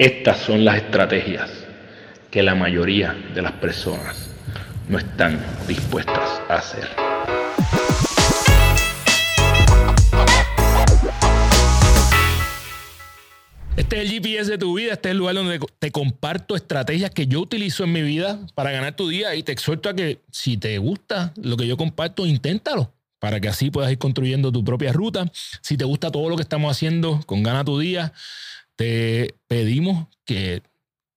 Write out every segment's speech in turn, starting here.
Estas son las estrategias que la mayoría de las personas no están dispuestas a hacer. Este es el GPS de tu vida, este es el lugar donde te comparto estrategias que yo utilizo en mi vida para ganar tu día y te exhorto a que si te gusta lo que yo comparto, inténtalo para que así puedas ir construyendo tu propia ruta. Si te gusta todo lo que estamos haciendo con Gana tu Día, te pedimos que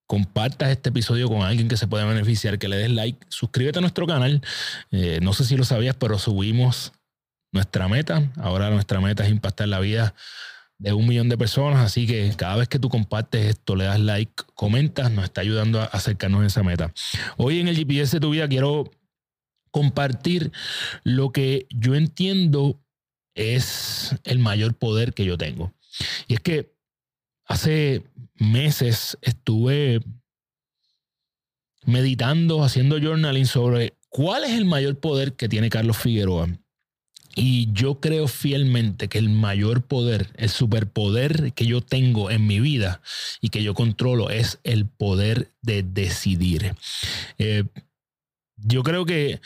compartas este episodio con alguien que se pueda beneficiar, que le des like, suscríbete a nuestro canal. Eh, no sé si lo sabías, pero subimos nuestra meta. Ahora nuestra meta es impactar la vida de un millón de personas, así que cada vez que tú compartes esto, le das like, comentas, nos está ayudando a acercarnos a esa meta. Hoy en el GPS de tu vida quiero compartir lo que yo entiendo es el mayor poder que yo tengo. Y es que hace meses estuve meditando, haciendo journaling sobre cuál es el mayor poder que tiene Carlos Figueroa. Y yo creo fielmente que el mayor poder, el superpoder que yo tengo en mi vida y que yo controlo es el poder de decidir. Eh, yo creo que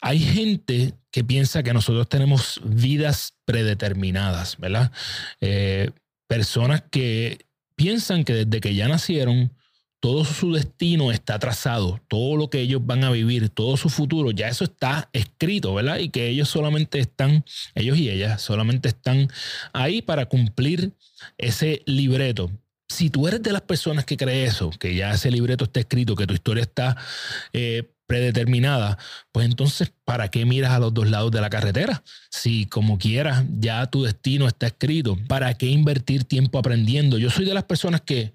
hay gente que piensa que nosotros tenemos vidas predeterminadas, ¿verdad? Eh, personas que piensan que desde que ya nacieron, todo su destino está trazado, todo lo que ellos van a vivir, todo su futuro, ya eso está escrito, ¿verdad? Y que ellos solamente están, ellos y ellas solamente están ahí para cumplir ese libreto. Si tú eres de las personas que cree eso, que ya ese libreto está escrito, que tu historia está eh, predeterminada, pues entonces, ¿para qué miras a los dos lados de la carretera? Si como quieras, ya tu destino está escrito, ¿para qué invertir tiempo aprendiendo? Yo soy de las personas que,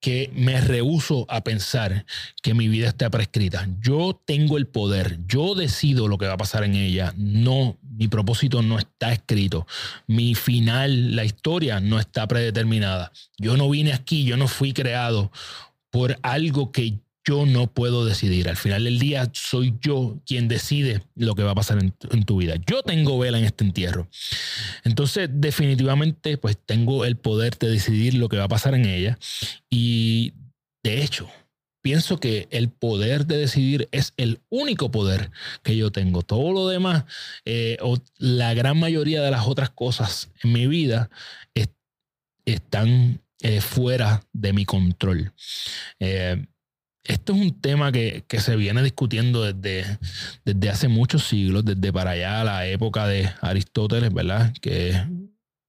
que me rehuso a pensar que mi vida está prescrita. Yo tengo el poder, yo decido lo que va a pasar en ella. No, mi propósito no está escrito. Mi final, la historia no está predeterminada. Yo no vine aquí, yo no fui creado por algo que yo no puedo decidir. Al final del día soy yo quien decide lo que va a pasar en, tu vida. Yo tengo vela en este entierro. Entonces, definitivamente, pues tengo el poder de decidir lo que va a pasar en ella. Y de hecho, pienso que el poder de decidir es el único poder que yo tengo. Todo lo demás, eh, o la gran mayoría de las otras cosas en mi vida están eh, fuera de mi control. Eh, esto es un tema que, se viene discutiendo desde, desde, hace muchos siglos, desde para allá la época de Aristóteles, ¿verdad? Que es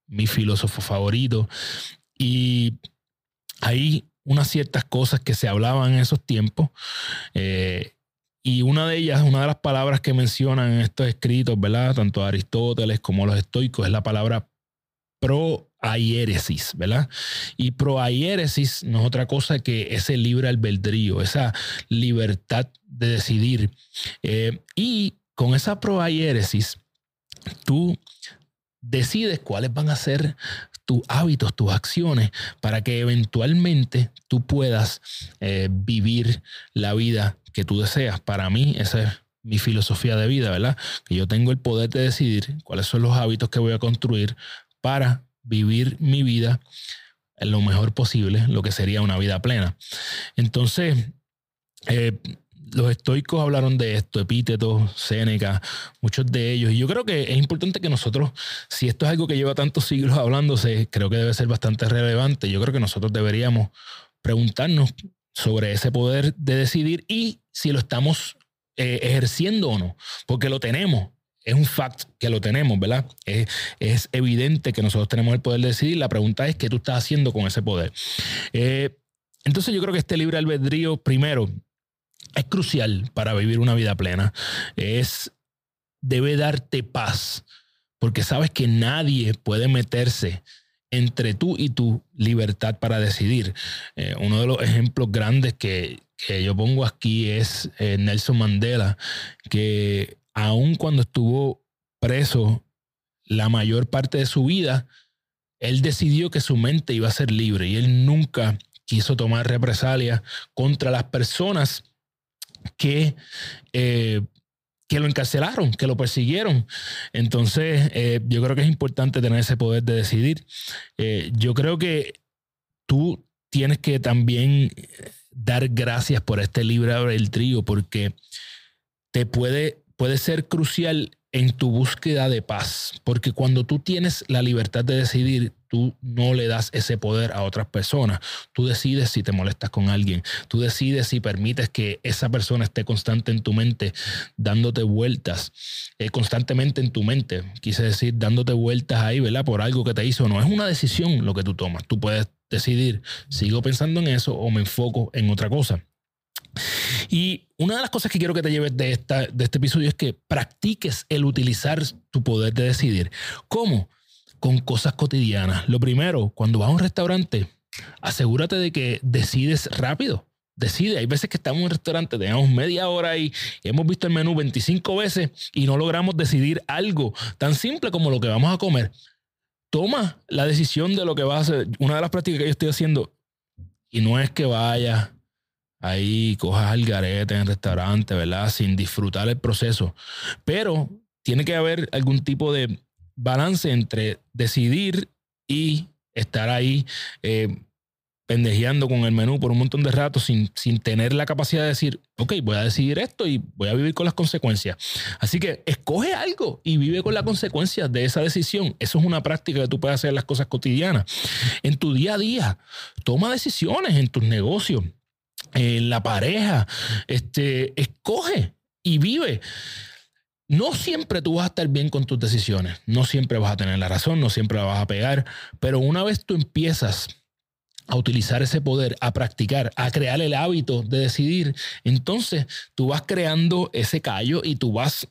mi filósofo favorito. Y hay unas ciertas cosas que se hablaban en esos tiempos. Eh, y una de ellas, una de las palabras que mencionan en estos escritos, ¿verdad? Tanto Aristóteles como los estoicos, es la palabra proaiéresis, ¿verdad? Y proaiéresis no es otra cosa que ese libre albedrío, esa libertad de decidir. Eh, y con esa proaiéresis, tú decides cuáles van a ser tus hábitos, tus acciones, para que eventualmente tú puedas eh, vivir la vida que tú deseas. Para mí, esa es mi filosofía de vida, ¿verdad? Que yo tengo el poder de decidir cuáles son los hábitos que voy a construir para vivir mi vida lo mejor posible, lo que sería una vida plena. Entonces, eh, los estoicos hablaron de esto, Epíteto, Séneca, muchos de ellos. Y yo creo que es importante que nosotros, si esto es algo que lleva tantos siglos hablándose, creo que debe ser bastante relevante. Yo creo que nosotros deberíamos preguntarnos sobre ese poder de decidir y si lo estamos eh, ejerciendo o no, porque lo tenemos es un fact que lo tenemos, ¿verdad? Es, evidente que nosotros tenemos el poder de decidir. La pregunta es qué tú estás haciendo con ese poder. Eh, entonces yo creo que este libre albedrío, primero, es crucial para vivir una vida plena. Es, debe darte paz, porque sabes que nadie puede meterse entre tú y tu libertad para decidir. Eh, uno de los ejemplos grandes que, yo pongo aquí es eh, Nelson Mandela, que aun cuando estuvo preso la mayor parte de su vida, él decidió que su mente iba a ser libre y él nunca quiso tomar represalias contra las personas que, eh, que lo encarcelaron, que lo persiguieron. Entonces, eh, yo creo que es importante tener ese poder de decidir. Eh, yo creo que tú tienes que también dar gracias por este libre trío porque te puede, puede ser crucial en tu búsqueda de paz, porque cuando tú tienes la libertad de decidir, tú no le das ese poder a otras personas. Tú decides si te molestas con alguien, tú decides si permites que esa persona esté constante en tu mente, dándote vueltas, eh, constantemente en tu mente, quise decir, dándote vueltas ahí, ¿verdad? Por algo que te hizo. No es una decisión lo que tú tomas. Tú puedes decidir, sigo pensando en eso o me enfoco en otra cosa. Y una de las cosas que quiero que te lleves de, esta, de este episodio es que practiques el utilizar tu poder de decidir. ¿Cómo? Con cosas cotidianas. Lo primero, cuando vas a un restaurante, asegúrate de que decides rápido. Decide, hay veces que estamos en un restaurante, tenemos media hora y hemos visto el menú 25 veces y no logramos decidir algo tan simple como lo que vamos a comer. Toma la decisión de lo que vas a hacer. Una de las prácticas que yo estoy haciendo, y no es que vaya ahí cojas al garete en el restaurante, ¿verdad? Sin disfrutar el proceso. Pero tiene que haber algún tipo de balance entre decidir y estar ahí eh, pendejeando con el menú por un montón de rato sin, sin tener la capacidad de decir, ok, voy a decidir esto y voy a vivir con las consecuencias. Así que escoge algo y vive con las consecuencias de esa decisión. Eso es una práctica que tú puedes hacer en las cosas cotidianas. En tu día a día, toma decisiones en tus negocios en la pareja, este, escoge y vive. No siempre tú vas a estar bien con tus decisiones, no siempre vas a tener la razón, no siempre la vas a pegar, pero una vez tú empiezas a utilizar ese poder, a practicar, a crear el hábito de decidir, entonces tú vas creando ese callo y tú vas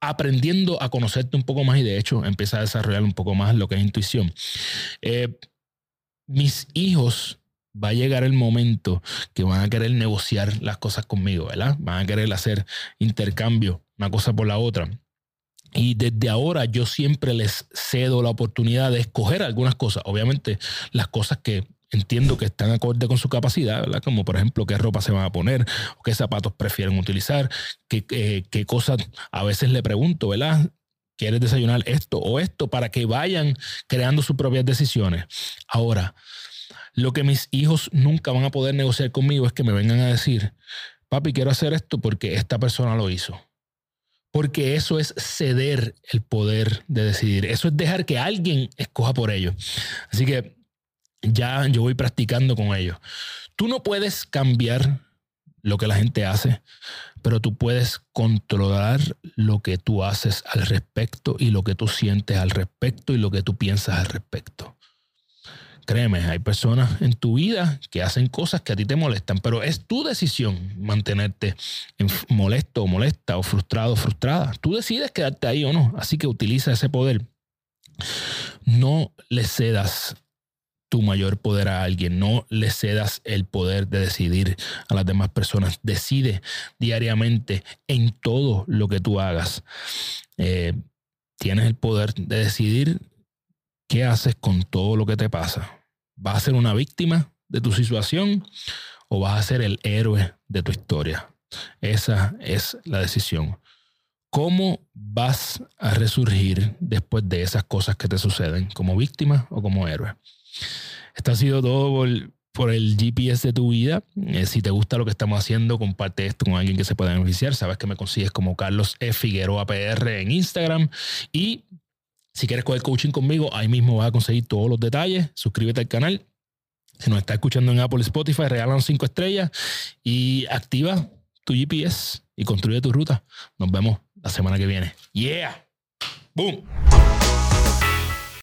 aprendiendo a conocerte un poco más y de hecho empieza a desarrollar un poco más lo que es intuición. Eh, mis hijos va a llegar el momento que van a querer negociar las cosas conmigo, ¿verdad? Van a querer hacer intercambio, una cosa por la otra. Y desde ahora yo siempre les cedo la oportunidad de escoger algunas cosas. Obviamente las cosas que entiendo que están acorde con su capacidad, ¿verdad? Como por ejemplo qué ropa se van a poner, o qué zapatos prefieren utilizar, qué, eh, qué cosas a veces le pregunto, ¿verdad? ¿Quieres desayunar esto o esto? Para que vayan creando sus propias decisiones. Ahora, lo que mis hijos nunca van a poder negociar conmigo es que me vengan a decir, papi, quiero hacer esto porque esta persona lo hizo. Porque eso es ceder el poder de decidir. Eso es dejar que alguien escoja por ellos. Así que ya yo voy practicando con ellos. Tú no puedes cambiar lo que la gente hace, pero tú puedes controlar lo que tú haces al respecto y lo que tú sientes al respecto y lo que tú piensas al respecto. Créeme, hay personas en tu vida que hacen cosas que a ti te molestan, pero es tu decisión mantenerte molesto o molesta o frustrado o frustrada. Tú decides quedarte ahí o no, así que utiliza ese poder. No le cedas tu mayor poder a alguien, no le cedas el poder de decidir a las demás personas. Decide diariamente en todo lo que tú hagas. Eh, tienes el poder de decidir qué haces con todo lo que te pasa ¿Vas a ser una víctima de tu situación o vas a ser el héroe de tu historia? Esa es la decisión. ¿Cómo vas a resurgir después de esas cosas que te suceden? ¿Como víctima o como héroe? Esto ha sido todo por, el GPS de tu vida. Eh, si te gusta lo que estamos haciendo, comparte esto con alguien que se pueda beneficiar. Sabes que me consigues como Carlos E. Figueroa PR en Instagram. Y si quieres coger coaching conmigo, ahí mismo vas a conseguir todos los detalles. Suscríbete al canal. Si nos estás escuchando en Apple Spotify, regalan cinco estrellas y activa tu GPS y construye tu ruta. Nos vemos la semana que viene. Yeah. Boom.